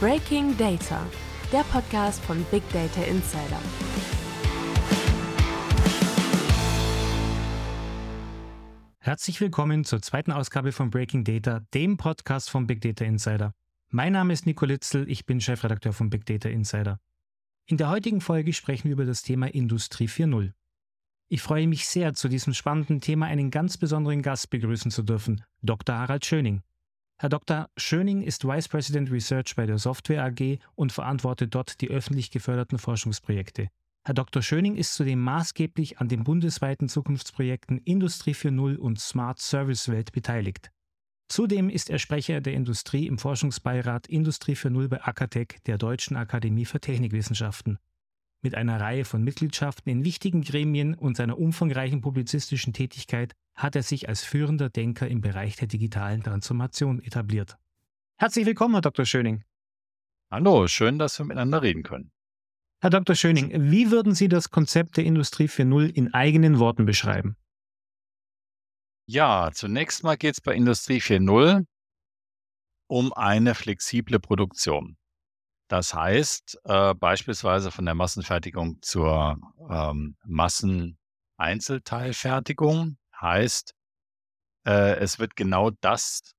Breaking Data, der Podcast von Big Data Insider. Herzlich willkommen zur zweiten Ausgabe von Breaking Data, dem Podcast von Big Data Insider. Mein Name ist Nico Litzel, ich bin Chefredakteur von Big Data Insider. In der heutigen Folge sprechen wir über das Thema Industrie 4.0. Ich freue mich sehr, zu diesem spannenden Thema einen ganz besonderen Gast begrüßen zu dürfen, Dr. Harald Schöning. Herr Dr. Schöning ist Vice President Research bei der Software AG und verantwortet dort die öffentlich geförderten Forschungsprojekte. Herr Dr. Schöning ist zudem maßgeblich an den bundesweiten Zukunftsprojekten Industrie 4.0 und Smart Service Welt beteiligt. Zudem ist er Sprecher der Industrie im Forschungsbeirat Industrie 4.0 bei Akatec, der Deutschen Akademie für Technikwissenschaften. Mit einer Reihe von Mitgliedschaften in wichtigen Gremien und seiner umfangreichen publizistischen Tätigkeit hat er sich als führender Denker im Bereich der digitalen Transformation etabliert. Herzlich willkommen, Herr Dr. Schöning. Hallo, schön, dass wir miteinander reden können. Herr Dr. Schöning, wie würden Sie das Konzept der Industrie 4.0 in eigenen Worten beschreiben? Ja, zunächst mal geht es bei Industrie 4.0 um eine flexible Produktion. Das heißt, äh, beispielsweise von der Massenfertigung zur ähm, Masseneinzelteilfertigung heißt, äh, es wird genau das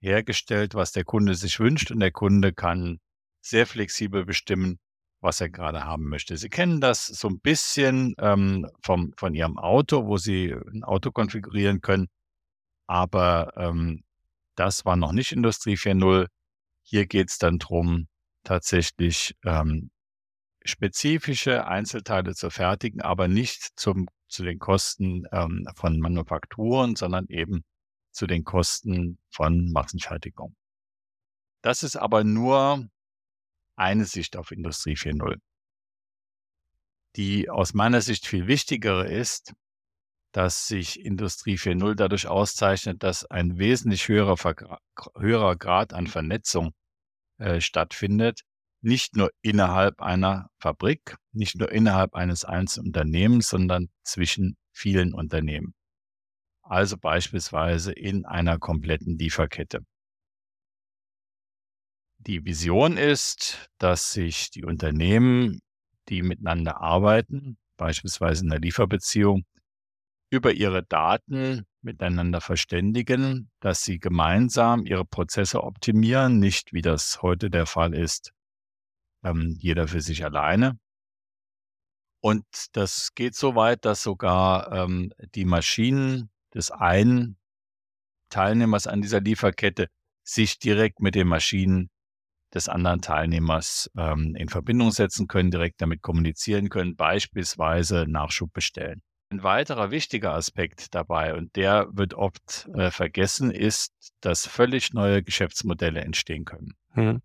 hergestellt, was der Kunde sich wünscht und der Kunde kann sehr flexibel bestimmen, was er gerade haben möchte. Sie kennen das so ein bisschen ähm, vom, von Ihrem Auto, wo Sie ein Auto konfigurieren können. Aber ähm, das war noch nicht Industrie 4.0. Hier geht es dann darum, tatsächlich ähm, spezifische Einzelteile zu fertigen, aber nicht zum, zu den Kosten ähm, von Manufakturen, sondern eben zu den Kosten von Massenfertigung. Das ist aber nur eine Sicht auf Industrie 4.0. Die aus meiner Sicht viel wichtigere ist, dass sich Industrie 4.0 dadurch auszeichnet, dass ein wesentlich höherer, höherer Grad an Vernetzung äh, stattfindet, nicht nur innerhalb einer Fabrik, nicht nur innerhalb eines einzelnen Unternehmens, sondern zwischen vielen Unternehmen. Also beispielsweise in einer kompletten Lieferkette. Die Vision ist, dass sich die Unternehmen, die miteinander arbeiten, beispielsweise in der Lieferbeziehung, über ihre Daten miteinander verständigen, dass sie gemeinsam ihre Prozesse optimieren, nicht wie das heute der Fall ist, ähm, jeder für sich alleine. Und das geht so weit, dass sogar ähm, die Maschinen des einen Teilnehmers an dieser Lieferkette sich direkt mit den Maschinen des anderen Teilnehmers ähm, in Verbindung setzen können, direkt damit kommunizieren können, beispielsweise Nachschub bestellen. Ein weiterer wichtiger Aspekt dabei, und der wird oft äh, vergessen, ist, dass völlig neue Geschäftsmodelle entstehen können. Mhm.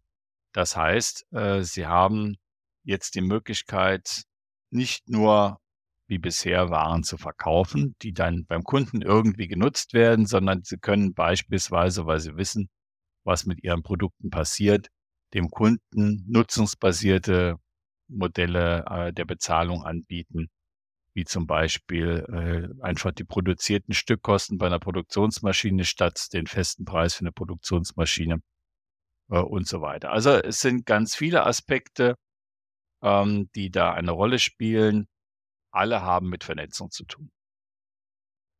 Das heißt, äh, Sie haben jetzt die Möglichkeit, nicht nur wie bisher Waren zu verkaufen, die dann beim Kunden irgendwie genutzt werden, sondern Sie können beispielsweise, weil Sie wissen, was mit Ihren Produkten passiert, dem Kunden nutzungsbasierte Modelle äh, der Bezahlung anbieten, wie zum Beispiel äh, einfach die produzierten Stückkosten bei einer Produktionsmaschine statt den festen Preis für eine Produktionsmaschine äh, und so weiter. Also es sind ganz viele Aspekte, ähm, die da eine Rolle spielen. Alle haben mit Vernetzung zu tun.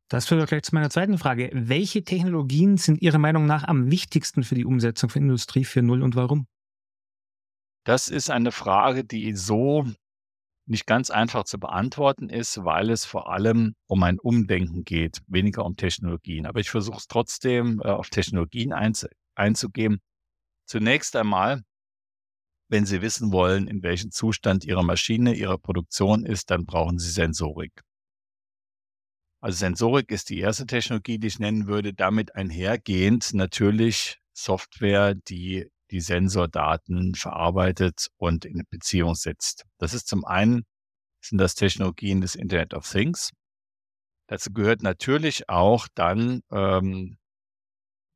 Das führt gleich zu meiner zweiten Frage. Welche Technologien sind Ihrer Meinung nach am wichtigsten für die Umsetzung von Industrie 4.0 und warum? Das ist eine Frage, die so nicht ganz einfach zu beantworten ist, weil es vor allem um ein Umdenken geht, weniger um Technologien. Aber ich versuche es trotzdem äh, auf Technologien einzu einzugehen. Zunächst einmal, wenn Sie wissen wollen, in welchem Zustand Ihre Maschine, Ihre Produktion ist, dann brauchen Sie Sensorik. Also Sensorik ist die erste Technologie, die ich nennen würde. Damit einhergehend natürlich Software, die die Sensordaten verarbeitet und in Beziehung setzt. Das ist zum einen sind das Technologien des Internet of Things. Dazu gehört natürlich auch dann ähm,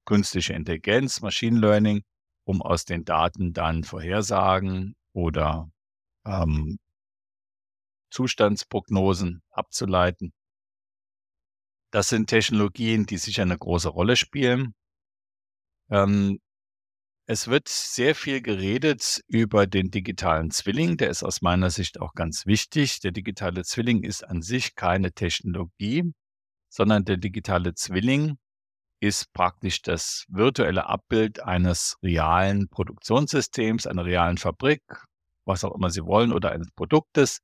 künstliche Intelligenz, Machine Learning, um aus den Daten dann Vorhersagen oder ähm, Zustandsprognosen abzuleiten. Das sind Technologien, die sicher eine große Rolle spielen. Ähm, Es wird sehr viel geredet über den digitalen Zwilling. Der ist aus meiner Sicht auch ganz wichtig. Der digitale Zwilling ist an sich keine Technologie, sondern der digitale Zwilling ist praktisch das virtuelle Abbild eines realen Produktionssystems, einer realen Fabrik, was auch immer Sie wollen, oder eines Produktes,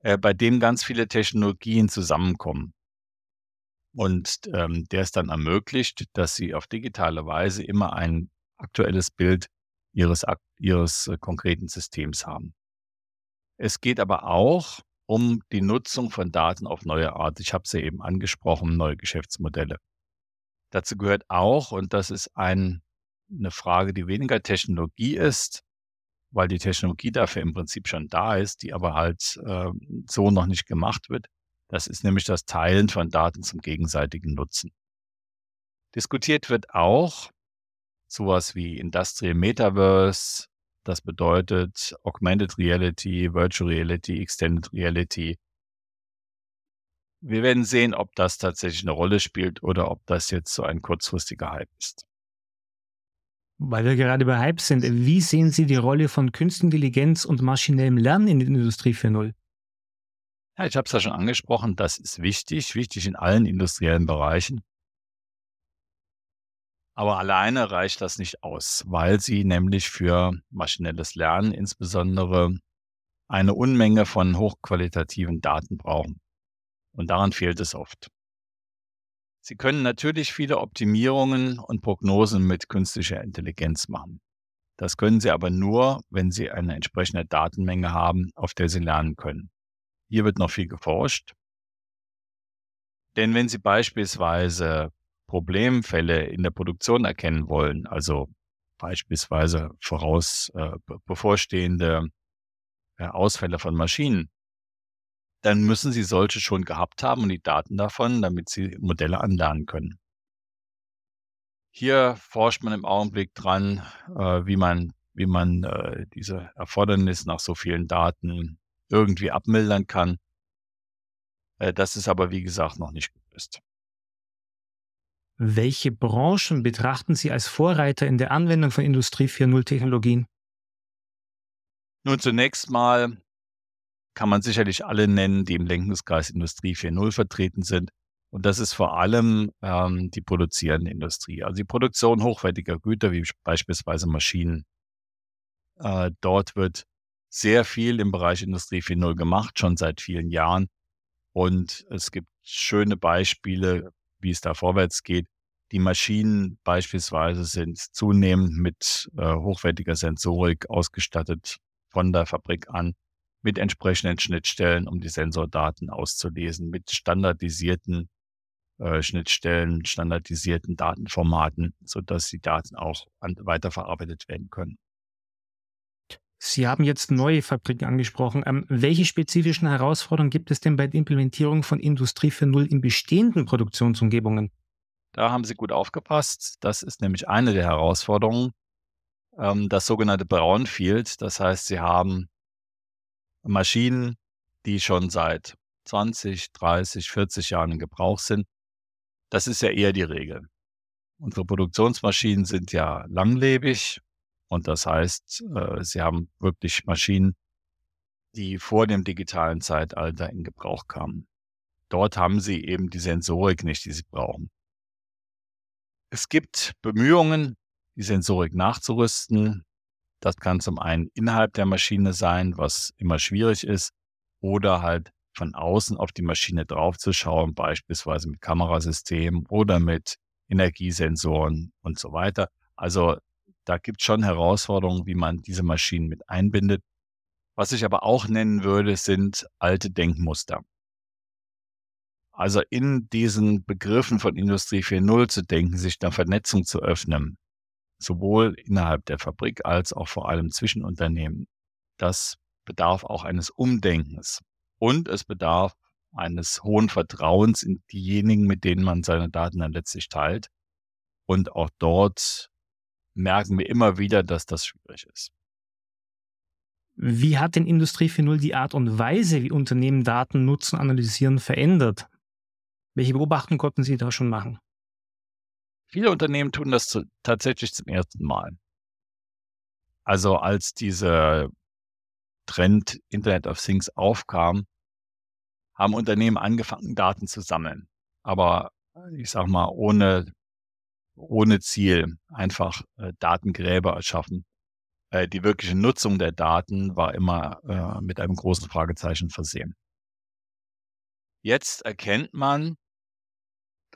äh, bei dem ganz viele Technologien zusammenkommen. Und ähm, der es dann ermöglicht, dass Sie auf digitale Weise immer ein aktuelles Bild ihres, ihres äh, konkreten Systems haben. Es geht aber auch um die Nutzung von Daten auf neue Art. Ich habe sie eben angesprochen, neue Geschäftsmodelle. Dazu gehört auch, und das ist ein, eine Frage, die weniger Technologie ist, weil die Technologie dafür im Prinzip schon da ist, die aber halt äh, so noch nicht gemacht wird. Das ist nämlich das Teilen von Daten zum gegenseitigen Nutzen. Diskutiert wird auch, sowas wie Industrial Metaverse, das bedeutet Augmented Reality, Virtual Reality, Extended Reality. Wir werden sehen, ob das tatsächlich eine Rolle spielt oder ob das jetzt so ein kurzfristiger Hype ist. Weil wir gerade bei Hype sind, wie sehen Sie die Rolle von Künstlichen Intelligenz und maschinellem Lernen in der Industrie 4.0? Ja, ich habe es ja schon angesprochen, das ist wichtig, wichtig in allen industriellen Bereichen. Aber alleine reicht das nicht aus, weil sie nämlich für maschinelles Lernen insbesondere eine Unmenge von hochqualitativen Daten brauchen. Und daran fehlt es oft. Sie können natürlich viele Optimierungen und Prognosen mit künstlicher Intelligenz machen. Das können Sie aber nur, wenn Sie eine entsprechende Datenmenge haben, auf der Sie lernen können. Hier wird noch viel geforscht. Denn wenn Sie beispielsweise Problemfälle in der Produktion erkennen wollen, also beispielsweise voraus äh, bevorstehende äh, Ausfälle von Maschinen, dann müssen Sie solche schon gehabt haben und die Daten davon, damit Sie Modelle anlernen können. Hier forscht man im Augenblick dran, äh, wie man, wie man äh, diese Erfordernis nach so vielen Daten irgendwie abmildern kann. Äh, das ist aber, wie gesagt, noch nicht gelöst. Welche Branchen betrachten Sie als Vorreiter in der Anwendung von Industrie 4.0 Technologien? Nun, zunächst mal kann man sicherlich alle nennen, die im Lenkungskreis Industrie 4.0 vertreten sind. Und das ist vor allem ähm, die produzierende Industrie, also die Produktion hochwertiger Güter wie beispielsweise Maschinen. Äh, dort wird sehr viel im Bereich Industrie 4.0 gemacht, schon seit vielen Jahren. Und es gibt schöne Beispiele, wie es da vorwärts geht. Die Maschinen beispielsweise sind zunehmend mit äh, hochwertiger Sensorik ausgestattet von der Fabrik an, mit entsprechenden Schnittstellen, um die Sensordaten auszulesen, mit standardisierten äh, Schnittstellen, standardisierten Datenformaten, sodass die Daten auch an, weiterverarbeitet werden können. Sie haben jetzt neue Fabriken angesprochen. Ähm, welche spezifischen Herausforderungen gibt es denn bei der Implementierung von Industrie 4.0 in bestehenden Produktionsumgebungen? Da haben Sie gut aufgepasst. Das ist nämlich eine der Herausforderungen. Ähm, das sogenannte Brownfield. Das heißt, Sie haben Maschinen, die schon seit 20, 30, 40 Jahren in Gebrauch sind. Das ist ja eher die Regel. Unsere Produktionsmaschinen sind ja langlebig und das heißt, äh, sie haben wirklich Maschinen, die vor dem digitalen Zeitalter in Gebrauch kamen. Dort haben sie eben die Sensorik nicht, die sie brauchen. Es gibt Bemühungen, die Sensorik nachzurüsten. Das kann zum einen innerhalb der Maschine sein, was immer schwierig ist, oder halt von außen auf die Maschine draufzuschauen, beispielsweise mit Kamerasystemen oder mit Energiesensoren und so weiter. Also da gibt es schon Herausforderungen, wie man diese Maschinen mit einbindet. Was ich aber auch nennen würde, sind alte Denkmuster. Also in diesen Begriffen von Industrie 4.0 zu denken, sich der Vernetzung zu öffnen, sowohl innerhalb der Fabrik als auch vor allem zwischen Unternehmen, das bedarf auch eines Umdenkens. Und es bedarf eines hohen Vertrauens in diejenigen, mit denen man seine Daten dann letztlich teilt. Und auch dort merken wir immer wieder, dass das schwierig ist. Wie hat denn Industrie 4.0 die Art und Weise, wie Unternehmen Daten nutzen, analysieren, verändert? Welche Beobachtungen konnten Sie da schon machen? Viele Unternehmen tun das zu, tatsächlich zum ersten Mal. Also als dieser Trend Internet of Things aufkam, haben Unternehmen angefangen, Daten zu sammeln. Aber ich sag mal, ohne, ohne Ziel einfach äh, Datengräber erschaffen. Äh, die wirkliche Nutzung der Daten war immer äh, mit einem großen Fragezeichen versehen. Jetzt erkennt man,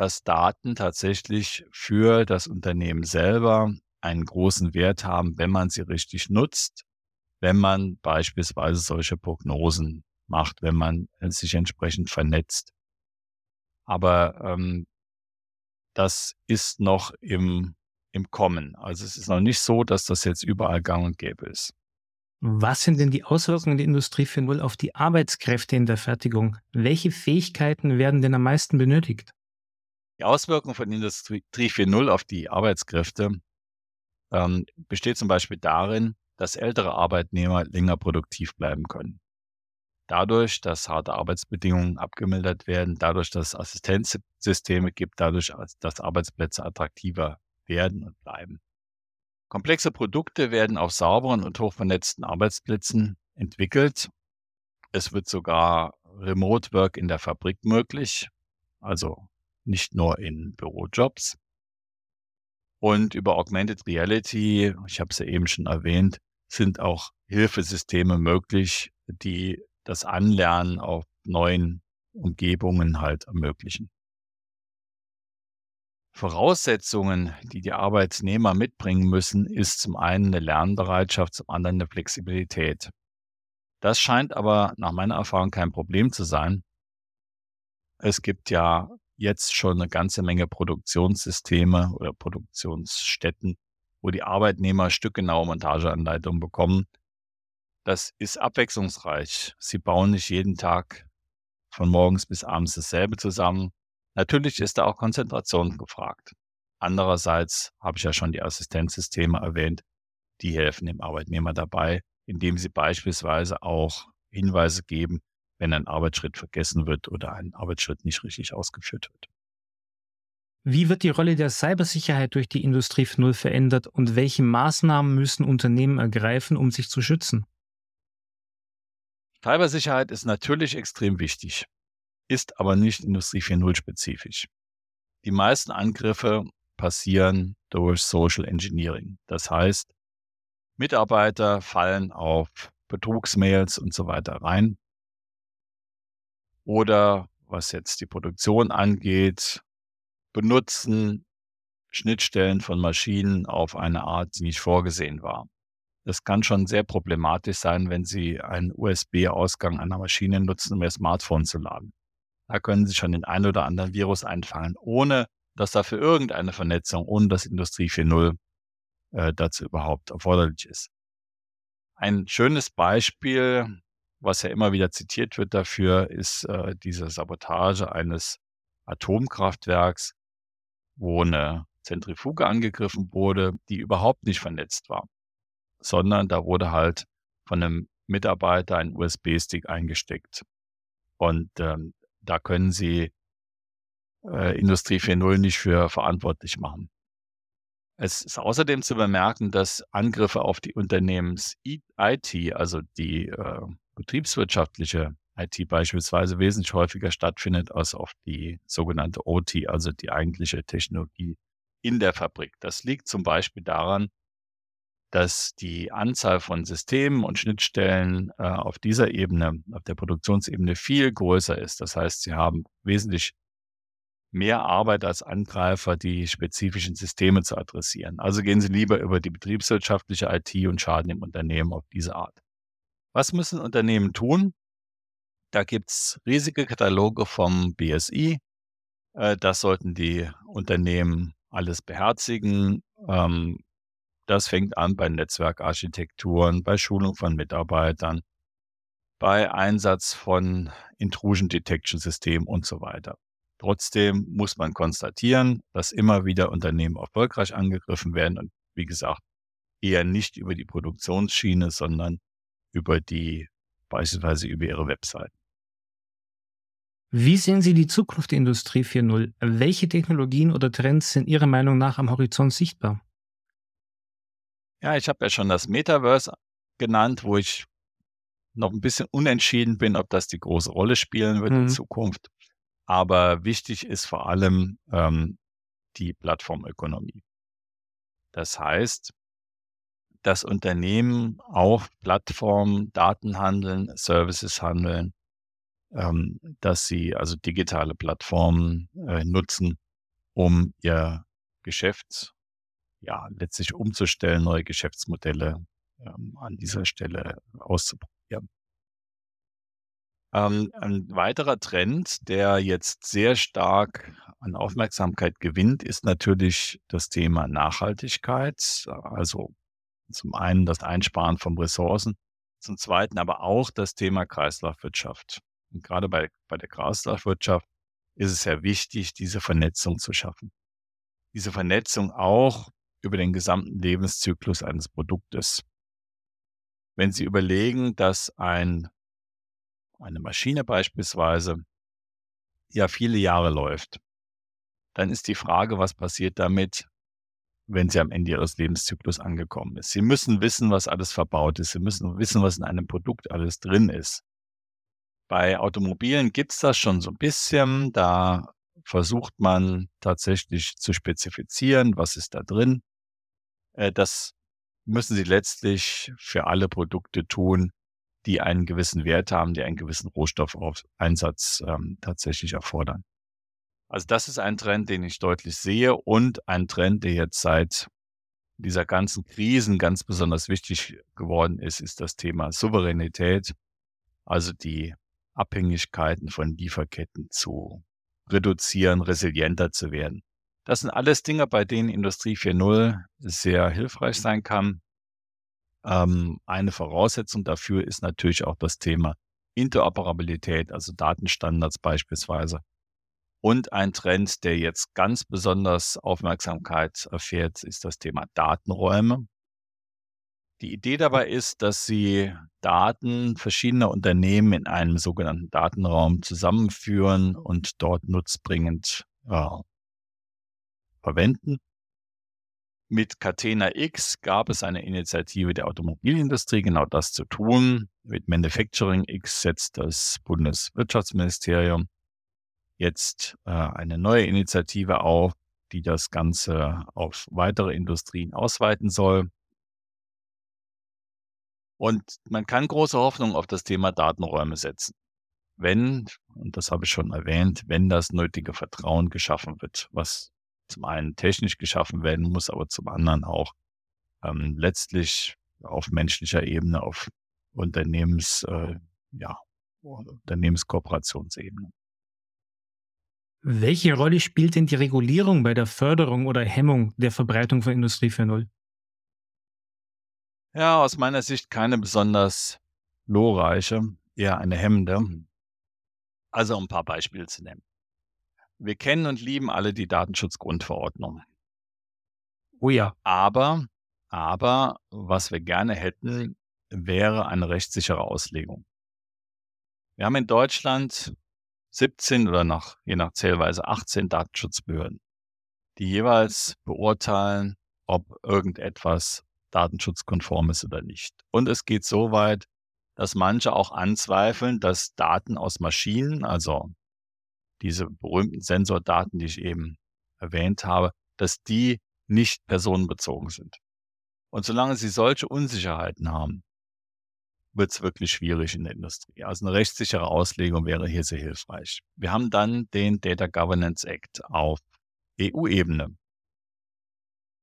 dass Daten tatsächlich für das Unternehmen selber einen großen Wert haben, wenn man sie richtig nutzt, wenn man beispielsweise solche Prognosen macht, wenn man sich entsprechend vernetzt. Aber ähm, das ist noch im, im Kommen. Also es ist noch nicht so, dass das jetzt überall gang und gäbe ist. Was sind denn die Auswirkungen der Industrie 4.0 auf die Arbeitskräfte in der Fertigung? Welche Fähigkeiten werden denn am meisten benötigt? Die Auswirkung von Industrie 4.0 auf die Arbeitskräfte ähm, besteht zum Beispiel darin, dass ältere Arbeitnehmer länger produktiv bleiben können. Dadurch, dass harte Arbeitsbedingungen abgemildert werden, dadurch, dass es Assistenzsysteme gibt, dadurch, dass Arbeitsplätze attraktiver werden und bleiben. Komplexe Produkte werden auf sauberen und hochvernetzten Arbeitsplätzen entwickelt. Es wird sogar Remote Work in der Fabrik möglich, also nicht nur in Bürojobs. Und über Augmented Reality, ich habe es ja eben schon erwähnt, sind auch Hilfesysteme möglich, die das Anlernen auf neuen Umgebungen halt ermöglichen. Voraussetzungen, die die Arbeitnehmer mitbringen müssen, ist zum einen eine Lernbereitschaft, zum anderen eine Flexibilität. Das scheint aber nach meiner Erfahrung kein Problem zu sein. Es gibt ja jetzt schon eine ganze Menge Produktionssysteme oder Produktionsstätten, wo die Arbeitnehmer stückgenaue Montageanleitungen bekommen. Das ist abwechslungsreich. Sie bauen nicht jeden Tag von morgens bis abends dasselbe zusammen. Natürlich ist da auch Konzentration gefragt. Andererseits habe ich ja schon die Assistenzsysteme erwähnt, die helfen dem Arbeitnehmer dabei, indem sie beispielsweise auch Hinweise geben, wenn ein Arbeitsschritt vergessen wird oder ein Arbeitsschritt nicht richtig ausgeführt wird. Wie wird die Rolle der Cybersicherheit durch die Industrie 4.0 verändert und welche Maßnahmen müssen Unternehmen ergreifen, um sich zu schützen? Cybersicherheit ist natürlich extrem wichtig, ist aber nicht Industrie 4.0 spezifisch. Die meisten Angriffe passieren durch Social Engineering. Das heißt, Mitarbeiter fallen auf Betrugsmails und so weiter rein oder was jetzt die Produktion angeht, benutzen Schnittstellen von Maschinen auf eine Art, die nicht vorgesehen war. Das kann schon sehr problematisch sein, wenn Sie einen USB-Ausgang einer Maschine nutzen, um Ihr Smartphone zu laden. Da können Sie schon den ein oder anderen Virus einfangen, ohne dass dafür irgendeine Vernetzung, ohne dass Industrie 4.0 äh, dazu überhaupt erforderlich ist. Ein schönes Beispiel was ja immer wieder zitiert wird dafür, ist äh, diese Sabotage eines Atomkraftwerks, wo eine Zentrifuge angegriffen wurde, die überhaupt nicht vernetzt war, sondern da wurde halt von einem Mitarbeiter ein USB-Stick eingesteckt. Und ähm, da können Sie äh, Industrie 4.0 nicht für verantwortlich machen. Es ist außerdem zu bemerken, dass Angriffe auf die Unternehmens-IT, also die äh, betriebswirtschaftliche IT beispielsweise wesentlich häufiger stattfindet als auf die sogenannte OT, also die eigentliche Technologie in der Fabrik. Das liegt zum Beispiel daran, dass die Anzahl von Systemen und Schnittstellen äh, auf dieser Ebene, auf der Produktionsebene viel größer ist. Das heißt, sie haben wesentlich mehr Arbeit als Angreifer, die spezifischen Systeme zu adressieren. Also gehen Sie lieber über die betriebswirtschaftliche IT und schaden dem Unternehmen auf diese Art. Was müssen Unternehmen tun? Da gibt's riesige Kataloge vom BSI. Äh, das sollten die Unternehmen alles beherzigen. Ähm, das fängt an bei Netzwerkarchitekturen, bei Schulung von Mitarbeitern, bei Einsatz von Intrusion Detection Systemen und so weiter. Trotzdem muss man konstatieren, dass immer wieder Unternehmen erfolgreich angegriffen werden und wie gesagt, eher nicht über die Produktionsschiene, sondern über die, beispielsweise über ihre Webseiten. Wie sehen Sie die Zukunft der Industrie 4.0? Welche Technologien oder Trends sind Ihrer Meinung nach am Horizont sichtbar? Ja, ich habe ja schon das Metaverse genannt, wo ich noch ein bisschen unentschieden bin, ob das die große Rolle spielen wird mhm. in Zukunft. Aber wichtig ist vor allem ähm, die Plattformökonomie. Das heißt, dass Unternehmen auf Plattformen Daten handeln, Services handeln, ähm, dass sie also digitale Plattformen äh, nutzen, um ihr Geschäft ja letztlich umzustellen, neue Geschäftsmodelle ähm, an dieser Stelle auszuprobieren. Ähm, ein weiterer Trend, der jetzt sehr stark an Aufmerksamkeit gewinnt, ist natürlich das Thema Nachhaltigkeit. Also zum einen das Einsparen von Ressourcen, zum zweiten aber auch das Thema Kreislaufwirtschaft. Und gerade bei, bei der Kreislaufwirtschaft ist es sehr wichtig, diese Vernetzung zu schaffen. Diese Vernetzung auch über den gesamten Lebenszyklus eines Produktes. Wenn Sie überlegen, dass ein eine Maschine beispielsweise ja viele Jahre läuft, dann ist die Frage, was passiert damit, wenn sie am Ende ihres Lebenszyklus angekommen ist. Sie müssen wissen, was alles verbaut ist. Sie müssen wissen, was in einem Produkt alles drin ist. Bei Automobilen gibt es das schon so ein bisschen. Da versucht man tatsächlich zu spezifizieren, was ist da drin. Äh, das müssen sie letztlich für alle Produkte tun, die einen gewissen Wert haben, die einen gewissen Rohstoffeinsatz ähm, tatsächlich erfordern. Also das ist ein Trend, den ich deutlich sehe und ein Trend, der jetzt seit dieser ganzen Krisen ganz besonders wichtig geworden ist, ist das Thema Souveränität, also die Abhängigkeiten von Lieferketten zu reduzieren, resilienter zu werden. Das sind alles Dinge, bei denen Industrie 4.0 sehr hilfreich sein kann. Ähm, eine Voraussetzung dafür ist natürlich auch das Thema Interoperabilität, also Datenstandards beispielsweise. Und ein Trend, der jetzt ganz besonders Aufmerksamkeit erfährt, ist das Thema Datenräume. Die Idee dabei ist, dass Sie Daten verschiedener Unternehmen in einem sogenannten Datenraum zusammenführen und dort nutzbringend äh, verwenden. Mit Catena X gab es eine Initiative der Automobilindustrie, genau das zu tun. Mit Manufacturing X setzt das Bundeswirtschaftsministerium jetzt äh, eine neue Initiative auf, die das Ganze auf weitere Industrien ausweiten soll. Und man kann große Hoffnung auf das Thema Datenräume setzen. Wenn, und das habe ich schon erwähnt, wenn das nötige Vertrauen geschaffen wird, was zum einen technisch geschaffen werden muss, aber zum anderen auch ähm, letztlich auf menschlicher Ebene, auf Unternehmens, äh, ja, Unternehmenskooperationsebene. Welche Rolle spielt denn die Regulierung bei der Förderung oder Hemmung der Verbreitung von Industrie 4.0? Ja, aus meiner Sicht keine besonders glorreiche, eher eine hemmende. Also um ein paar Beispiele zu nennen. Wir kennen und lieben alle die Datenschutzgrundverordnung. Oh ja. Aber, aber, was wir gerne hätten, wäre eine rechtssichere Auslegung. Wir haben in Deutschland 17 oder nach, je nach Zählweise 18 Datenschutzbehörden, die jeweils beurteilen, ob irgendetwas datenschutzkonform ist oder nicht. Und es geht so weit, dass manche auch anzweifeln, dass Daten aus Maschinen, also diese berühmten Sensordaten, die ich eben erwähnt habe, dass die nicht personenbezogen sind. Und solange sie solche Unsicherheiten haben, wird es wirklich schwierig in der Industrie. Also eine rechtssichere Auslegung wäre hier sehr hilfreich. Wir haben dann den Data Governance Act auf EU-Ebene.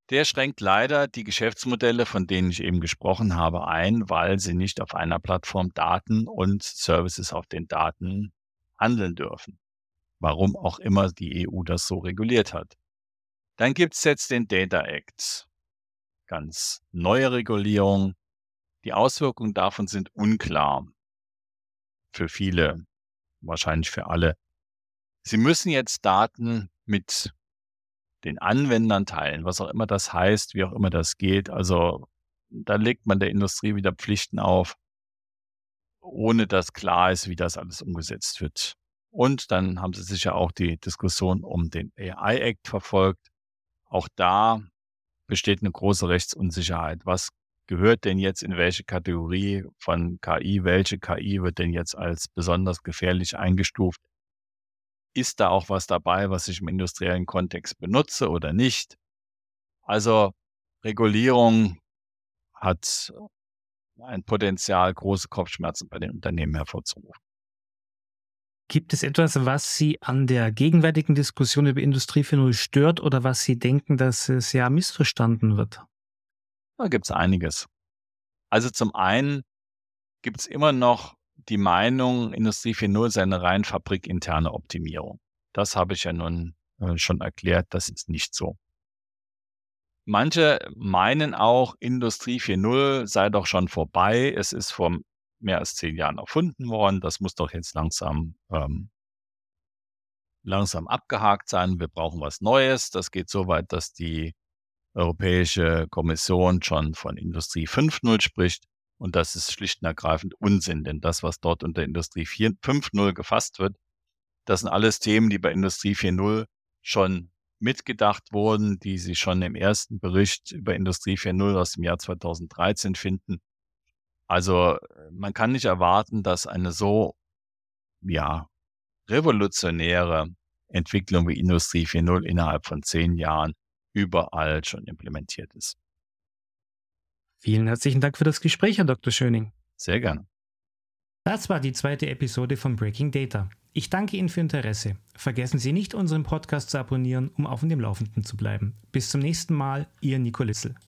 Der schränkt leider die Geschäftsmodelle, von denen ich eben gesprochen habe, ein, weil sie nicht auf einer Plattform Daten und Services auf den Daten handeln dürfen warum auch immer die EU das so reguliert hat. Dann gibt es jetzt den Data Act. Ganz neue Regulierung. Die Auswirkungen davon sind unklar. Für viele, wahrscheinlich für alle. Sie müssen jetzt Daten mit den Anwendern teilen, was auch immer das heißt, wie auch immer das geht. Also da legt man der Industrie wieder Pflichten auf, ohne dass klar ist, wie das alles umgesetzt wird. Und dann haben Sie sicher auch die Diskussion um den AI Act verfolgt. Auch da besteht eine große Rechtsunsicherheit. Was gehört denn jetzt in welche Kategorie von KI? Welche KI wird denn jetzt als besonders gefährlich eingestuft? Ist da auch was dabei, was ich im industriellen Kontext benutze oder nicht? Also Regulierung hat ein Potenzial, große Kopfschmerzen bei den Unternehmen hervorzurufen. Gibt es etwas, was Sie an der gegenwärtigen Diskussion über Industrie 4.0 stört oder was Sie denken, dass es ja missverstanden wird? Da gibt es einiges. Also zum einen gibt es immer noch die Meinung, Industrie 4.0 sei eine rein fabrikinterne Optimierung. Das habe ich ja nun äh, schon erklärt, das ist nicht so. Manche meinen auch, Industrie 4.0 sei doch schon vorbei. Es ist vor mehr als zehn Jahren erfunden worden. Das muss doch jetzt langsam, ähm, langsam abgehakt sein. Wir brauchen was Neues. Das geht so weit, dass die Europäische Kommission schon von Industrie 5.0 spricht. Und das ist schlicht und ergreifend Unsinn, denn das, was dort unter Industrie 5.0 gefasst wird, das sind alles Themen, die bei Industrie 4.0 schon mitgedacht wurden, die Sie schon im ersten Bericht über Industrie 4.0 aus dem Jahr 2013 finden. Also man kann nicht erwarten, dass eine so, ja, revolutionäre Entwicklung wie Industrie 4.0 innerhalb von zehn Jahren überall schon implementiert ist. Vielen herzlichen Dank für das Gespräch, Herr Dr. Schöning. Sehr gerne. Das war die zweite Episode von Breaking Data. Ich danke Ihnen für Interesse. Vergessen Sie nicht, unseren Podcast zu abonnieren, um auf dem Laufenden zu bleiben. Bis zum nächsten Mal, Ihr Nico Lissel.